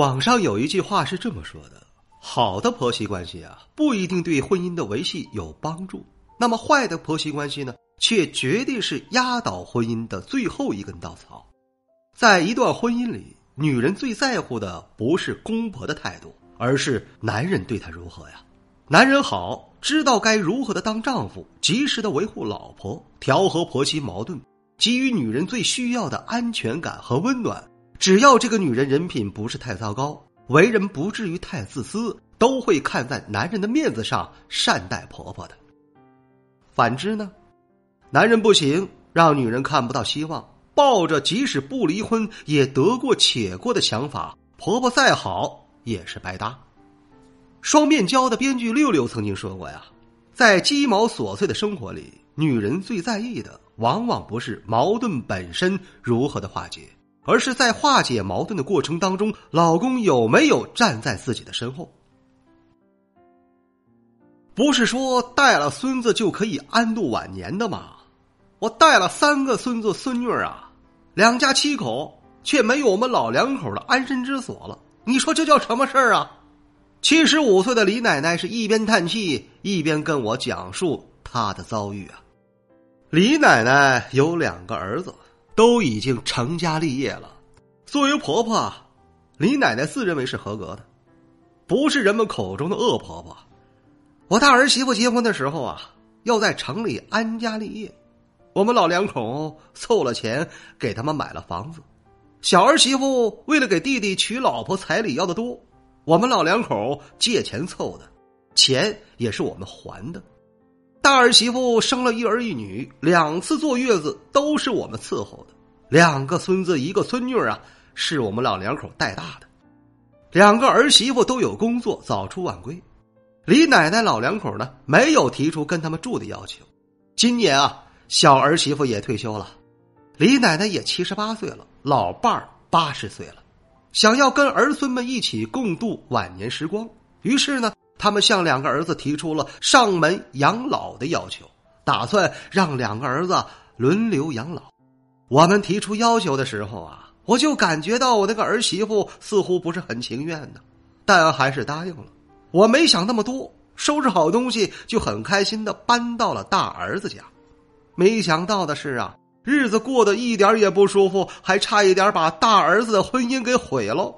网上有一句话是这么说的：“好的婆媳关系啊，不一定对婚姻的维系有帮助；那么坏的婆媳关系呢，却绝对是压倒婚姻的最后一根稻草。”在一段婚姻里，女人最在乎的不是公婆的态度，而是男人对她如何呀？男人好，知道该如何的当丈夫，及时的维护老婆，调和婆媳矛盾，给予女人最需要的安全感和温暖。只要这个女人人品不是太糟糕，为人不至于太自私，都会看在男人的面子上善待婆婆的。反之呢，男人不行，让女人看不到希望，抱着即使不离婚也得过且过的想法，婆婆再好也是白搭。双面胶的编剧六六曾经说过呀，在鸡毛琐碎的生活里，女人最在意的往往不是矛盾本身如何的化解，而是在化解矛盾的过程当中，老公有没有站在自己的身后。不是说带了孙子就可以安度晚年的吗？我带了三个孙子孙女啊，两家七口却没有我们老两口的安身之所了。你说这叫什么事儿啊？七十五岁的李奶奶是一边叹气一边跟我讲述她的遭遇啊。李奶奶有两个儿子，都已经成家立业了。作为婆婆，李奶奶自认为是合格的，不是人们口中的恶婆婆。我大儿媳妇结婚的时候啊，要在城里安家立业，我们老两口凑了钱给他们买了房子。小儿媳妇为了给弟弟娶老婆，彩礼要的多。我们老两口借钱凑的，钱也是我们还的。大儿媳妇生了一儿一女，两次坐月子都是我们伺候的。两个孙子一个孙女啊，是我们老两口带大的。两个儿媳妇都有工作，早出晚归。李奶奶老两口呢，没有提出跟他们住的要求。今年啊，小儿媳妇也退休了，李奶奶也七十八岁了，老伴儿八十岁了。想要跟儿孙们一起共度晚年时光，于是呢，他们向两个儿子提出了上门养老的要求，打算让两个儿子轮流养老。我们提出要求的时候啊，我就感觉到我那个儿媳妇似乎不是很情愿的，但还是答应了。我没想那么多，收拾好东西就很开心的搬到了大儿子家。没想到的是啊。日子过得一点也不舒服，还差一点把大儿子的婚姻给毁了。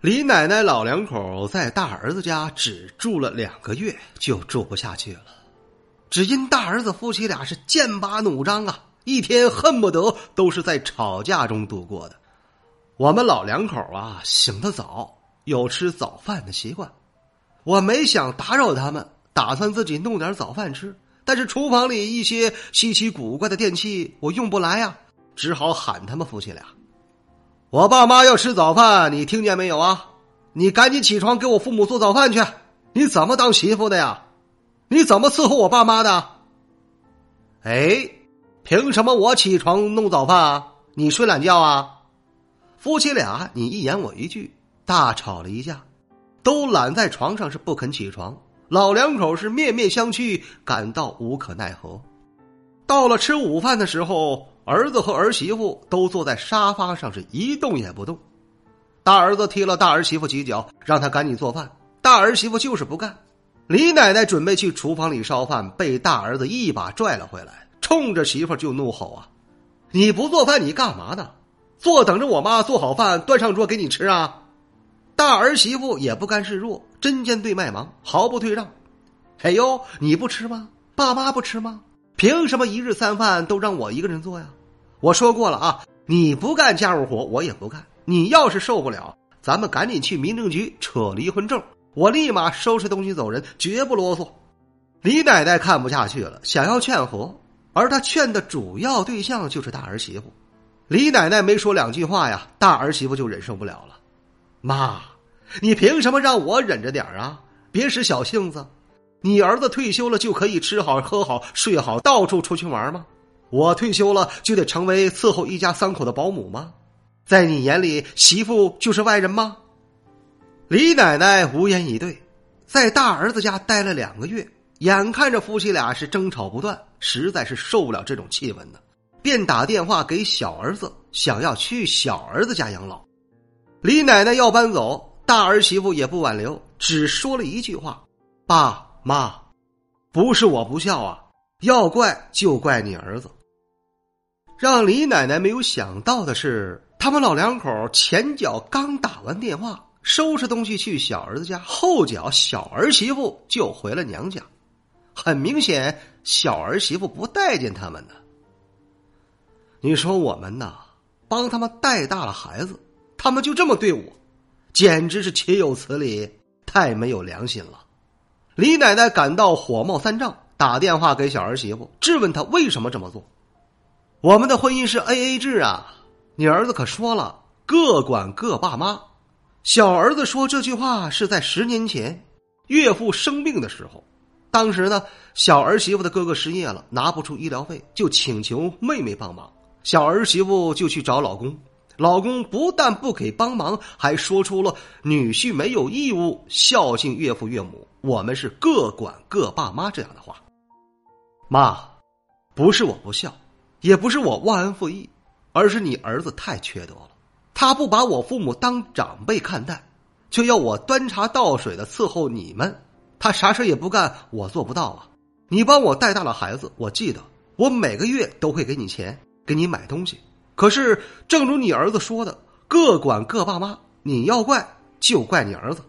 李奶奶老两口在大儿子家只住了两个月，就住不下去了。只因大儿子夫妻俩是剑拔弩张啊，一天恨不得都是在吵架中度过的。我们老两口啊，醒得早，有吃早饭的习惯。我没想打扰他们，打算自己弄点早饭吃。但是厨房里一些稀奇古怪的电器我用不来呀，只好喊他们夫妻俩。我爸妈要吃早饭，你听见没有啊？你赶紧起床给我父母做早饭去。你怎么当媳妇的呀？你怎么伺候我爸妈的？哎，凭什么我起床弄早饭啊？你睡懒觉啊？夫妻俩你一言我一句，大吵了一架，都懒在床上是不肯起床。老两口是面面相觑，感到无可奈何。到了吃午饭的时候，儿子和儿媳妇都坐在沙发上，是一动也不动。大儿子踢了大儿媳妇几脚，让他赶紧做饭。大儿媳妇就是不干。李奶奶准备去厨房里烧饭，被大儿子一把拽了回来，冲着媳妇就怒吼啊：“你不做饭，你干嘛呢？坐等着我妈做好饭端上桌给你吃啊！”大儿媳妇也不甘示弱，针尖对麦芒，毫不退让。哎呦，你不吃吗？爸妈不吃吗？凭什么一日三饭都让我一个人做呀？我说过了啊，你不干家务活，我也不干。你要是受不了，咱们赶紧去民政局扯离婚证，我立马收拾东西走人，绝不啰嗦。李奶奶看不下去了，想要劝和，而她劝的主要对象就是大儿媳妇。李奶奶没说两句话呀，大儿媳妇就忍受不了了。妈，你凭什么让我忍着点啊？别使小性子。你儿子退休了就可以吃好喝好睡好，到处出去玩吗？我退休了就得成为伺候一家三口的保姆吗？在你眼里，媳妇就是外人吗？李奶奶无言以对，在大儿子家待了两个月，眼看着夫妻俩是争吵不断，实在是受不了这种气氛呢，便打电话给小儿子，想要去小儿子家养老。李奶奶要搬走，大儿媳妇也不挽留，只说了一句话：“爸妈，不是我不孝啊，要怪就怪你儿子。”让李奶奶没有想到的是。他们老两口前脚刚打完电话，收拾东西去小儿子家，后脚小儿媳妇就回了娘家。很明显，小儿媳妇不待见他们呢。你说我们呐，帮他们带大了孩子，他们就这么对我，简直是岂有此理，太没有良心了。李奶奶感到火冒三丈，打电话给小儿媳妇，质问他为什么这么做。我们的婚姻是 A A 制啊。你儿子可说了，各管各爸妈。小儿子说这句话是在十年前，岳父生病的时候。当时呢，小儿媳妇的哥哥失业了，拿不出医疗费，就请求妹妹帮忙。小儿媳妇就去找老公，老公不但不给帮忙，还说出了女婿没有义务孝敬岳父岳母，我们是各管各爸妈这样的话。妈，不是我不孝，也不是我忘恩负义。而是你儿子太缺德了，他不把我父母当长辈看待，却要我端茶倒水的伺候你们。他啥事也不干，我做不到啊！你帮我带大了孩子，我记得我每个月都会给你钱，给你买东西。可是，正如你儿子说的，各管各爸妈，你要怪就怪你儿子。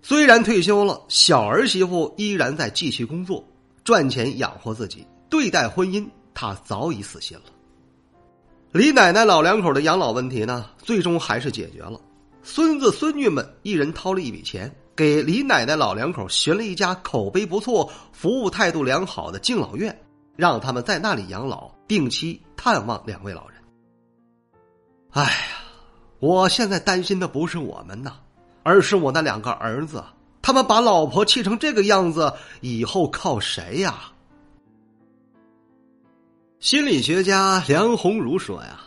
虽然退休了，小儿媳妇依然在继续工作，赚钱养活自己。对待婚姻，他早已死心了。李奶奶老两口的养老问题呢，最终还是解决了。孙子孙女们一人掏了一笔钱，给李奶奶老两口寻了一家口碑不错、服务态度良好的敬老院，让他们在那里养老，定期探望两位老人。哎呀，我现在担心的不是我们呐，而是我那两个儿子，他们把老婆气成这个样子，以后靠谁呀？心理学家梁鸿儒说：“呀，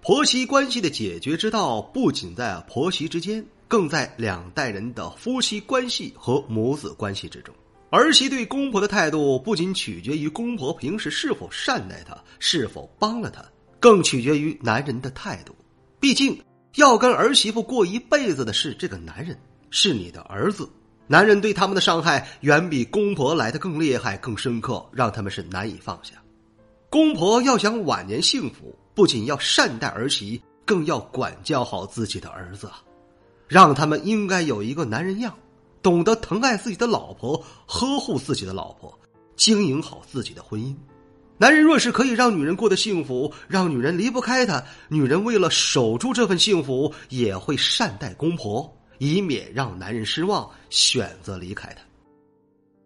婆媳关系的解决之道不仅在婆媳之间，更在两代人的夫妻关系和母子关系之中。儿媳对公婆的态度，不仅取决于公婆平时是否善待她，是否帮了她，更取决于男人的态度。毕竟，要跟儿媳妇过一辈子的是这个男人，是你的儿子。男人对他们的伤害，远比公婆来的更厉害、更深刻，让他们是难以放下。”公婆要想晚年幸福，不仅要善待儿媳，更要管教好自己的儿子，让他们应该有一个男人样，懂得疼爱自己的老婆，呵护自己的老婆，经营好自己的婚姻。男人若是可以让女人过得幸福，让女人离不开他，女人为了守住这份幸福，也会善待公婆，以免让男人失望，选择离开他。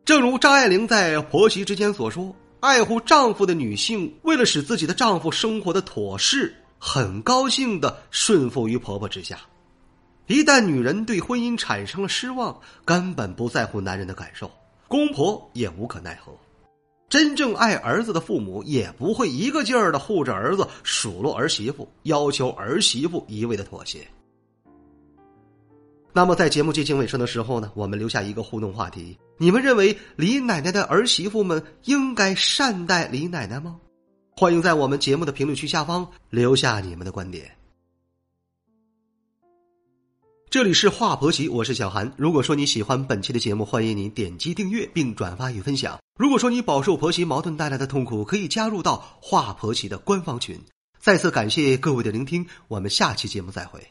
正如张爱玲在《婆媳之间》所说。爱护丈夫的女性，为了使自己的丈夫生活的妥适，很高兴的顺服于婆婆之下。一旦女人对婚姻产生了失望，根本不在乎男人的感受，公婆也无可奈何。真正爱儿子的父母，也不会一个劲儿的护着儿子，数落儿媳妇，要求儿媳妇一味的妥协。那么，在节目接近尾声的时候呢，我们留下一个互动话题：你们认为李奶奶的儿媳妇们应该善待李奶奶吗？欢迎在我们节目的评论区下方留下你们的观点。这里是华婆媳，我是小韩。如果说你喜欢本期的节目，欢迎您点击订阅并转发与分享。如果说你饱受婆媳矛盾带来的痛苦，可以加入到华婆媳的官方群。再次感谢各位的聆听，我们下期节目再会。